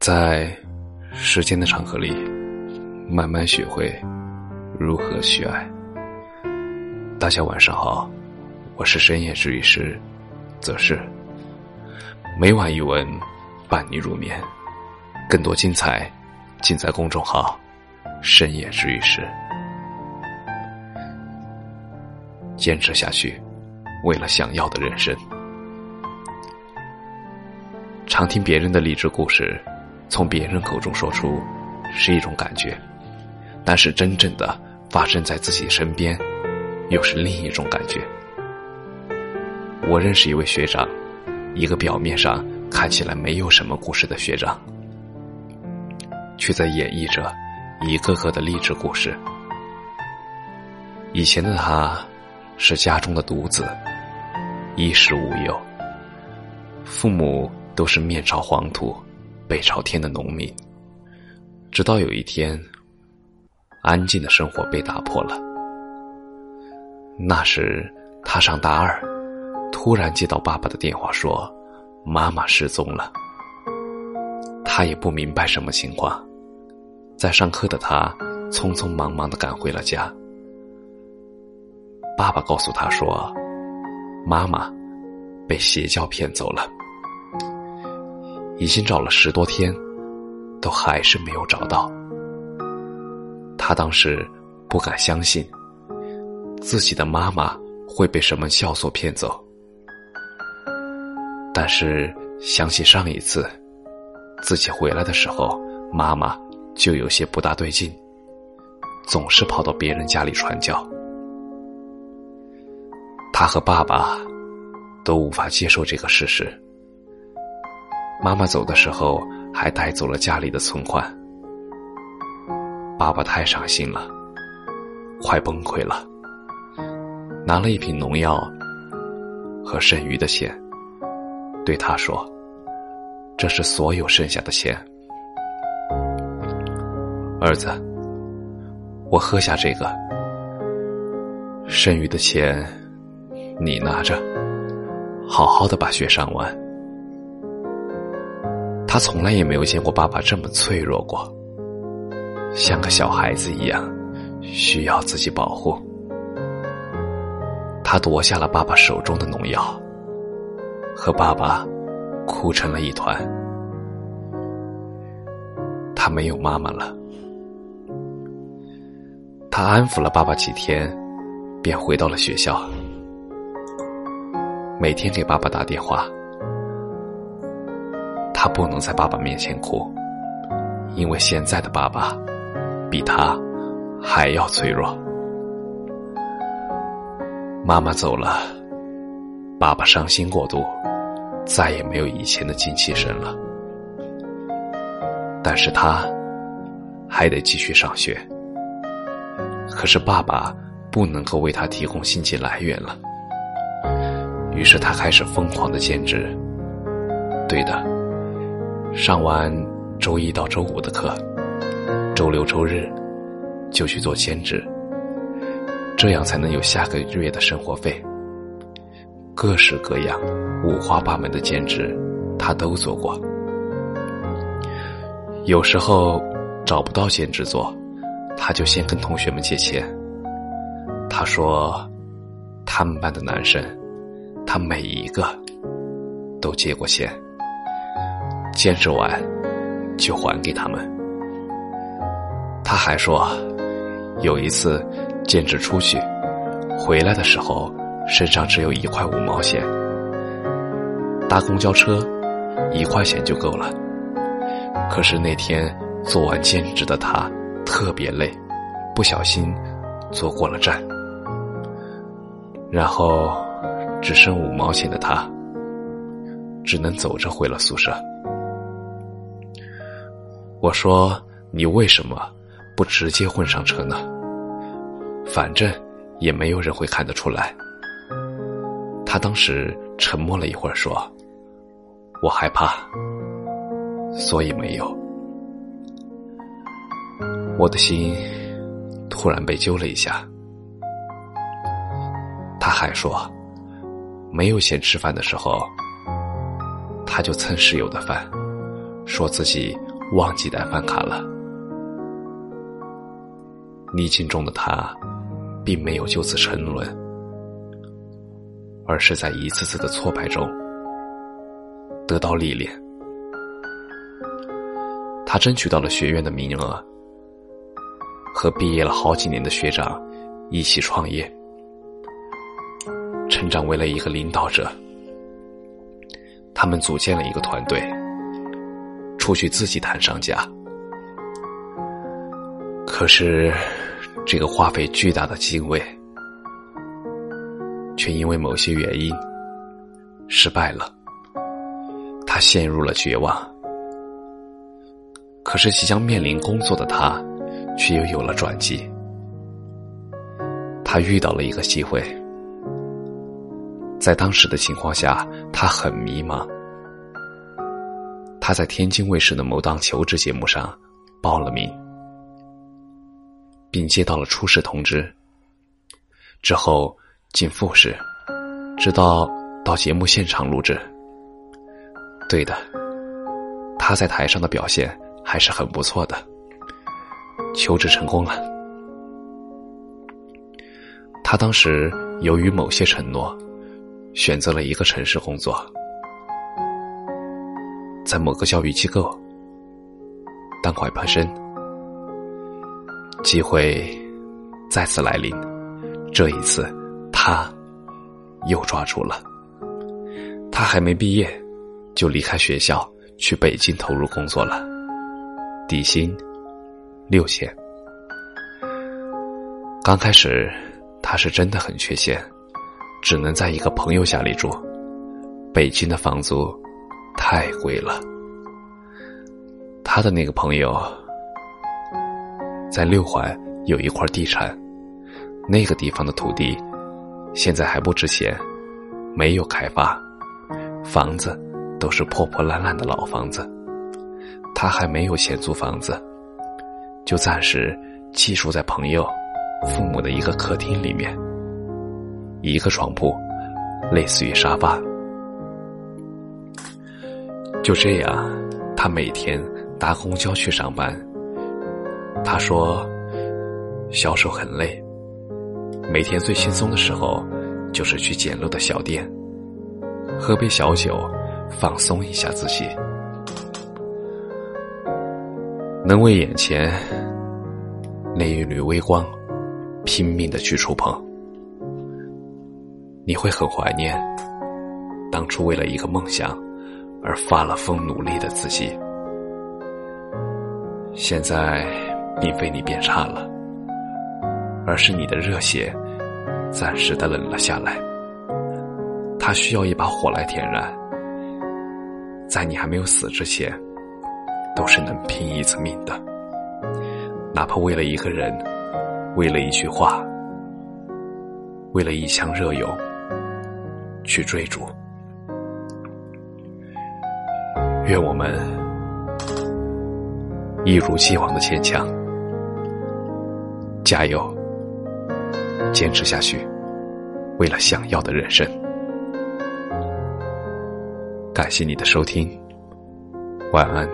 在时间的长河里，慢慢学会如何去爱。大家晚上好，我是深夜治愈师，则是每晚一文伴你入眠，更多精彩尽在公众号“深夜治愈师”。坚持下去，为了想要的人生。常听别人的励志故事。从别人口中说出是一种感觉，但是真正的发生在自己身边，又是另一种感觉。我认识一位学长，一个表面上看起来没有什么故事的学长，却在演绎着一个个的励志故事。以前的他是家中的独子，衣食无忧，父母都是面朝黄土。背朝天的农民，直到有一天，安静的生活被打破了。那时他上大二，突然接到爸爸的电话，说妈妈失踪了。他也不明白什么情况，在上课的他匆匆忙忙的赶回了家。爸爸告诉他说，妈妈被邪教骗走了。已经找了十多天，都还是没有找到。他当时不敢相信，自己的妈妈会被什么教所骗走。但是想起上一次自己回来的时候，妈妈就有些不大对劲，总是跑到别人家里传教。他和爸爸都无法接受这个事实。妈妈走的时候还带走了家里的存款，爸爸太伤心了，快崩溃了，拿了一瓶农药和剩余的钱，对他说：“这是所有剩下的钱，儿子，我喝下这个，剩余的钱你拿着，好好的把学上完。”他从来也没有见过爸爸这么脆弱过，像个小孩子一样，需要自己保护。他夺下了爸爸手中的农药，和爸爸哭成了一团。他没有妈妈了。他安抚了爸爸几天，便回到了学校，每天给爸爸打电话。他不能在爸爸面前哭，因为现在的爸爸比他还要脆弱。妈妈走了，爸爸伤心过度，再也没有以前的精气神了。但是他还得继续上学，可是爸爸不能够为他提供经济来源了。于是他开始疯狂的兼职。对的。上完周一到周五的课，周六周日就去做兼职，这样才能有下个月的生活费。各式各样、五花八门的兼职，他都做过。有时候找不到兼职做，他就先跟同学们借钱。他说，他们班的男生，他每一个都借过钱。兼职完，就还给他们。他还说，有一次兼职出去，回来的时候身上只有一块五毛钱，搭公交车一块钱就够了。可是那天做完兼职的他特别累，不小心坐过了站，然后只剩五毛钱的他，只能走着回了宿舍。我说：“你为什么不直接混上车呢？反正也没有人会看得出来。”他当时沉默了一会儿，说：“我害怕，所以没有。”我的心突然被揪了一下。他还说：“没有钱吃饭的时候，他就蹭室友的饭，说自己。”忘记带饭卡了。逆境中的他，并没有就此沉沦，而是在一次次的挫败中得到历练。他争取到了学院的名额，和毕业了好几年的学长一起创业，成长为了一个领导者。他们组建了一个团队，出去自己谈商家。可是，这个花费巨大的机会，却因为某些原因失败了。他陷入了绝望。可是，即将面临工作的他，却又有了转机。他遇到了一个机会，在当时的情况下，他很迷茫。他在天津卫视的某档求职节目上报了名，并接到了初试通知。之后进复试，直到到节目现场录制。对的，他在台上的表现。还是很不错的，求职成功了。他当时由于某些承诺，选择了一个城市工作，在某个教育机构当外班生。机会再次来临，这一次他又抓住了。他还没毕业，就离开学校去北京投入工作了。底薪六千。刚开始，他是真的很缺钱，只能在一个朋友家里住。北京的房租太贵了。他的那个朋友在六环有一块地产，那个地方的土地现在还不值钱，没有开发，房子都是破破烂烂的老房子。他还没有钱租房子，就暂时寄宿在朋友父母的一个客厅里面，一个床铺，类似于沙发。就这样，他每天搭公交去上班。他说，销售很累，每天最轻松的时候就是去简陋的小店，喝杯小酒，放松一下自己。能为眼前那一缕微光拼命的去触碰，你会很怀念当初为了一个梦想而发了疯努力的自己。现在并非你变差了，而是你的热血暂时的冷了下来。它需要一把火来点燃，在你还没有死之前。都是能拼一次命的，哪怕为了一个人，为了一句话，为了一腔热勇，去追逐。愿我们一如既往的坚强，加油，坚持下去，为了想要的人生。感谢你的收听，晚安。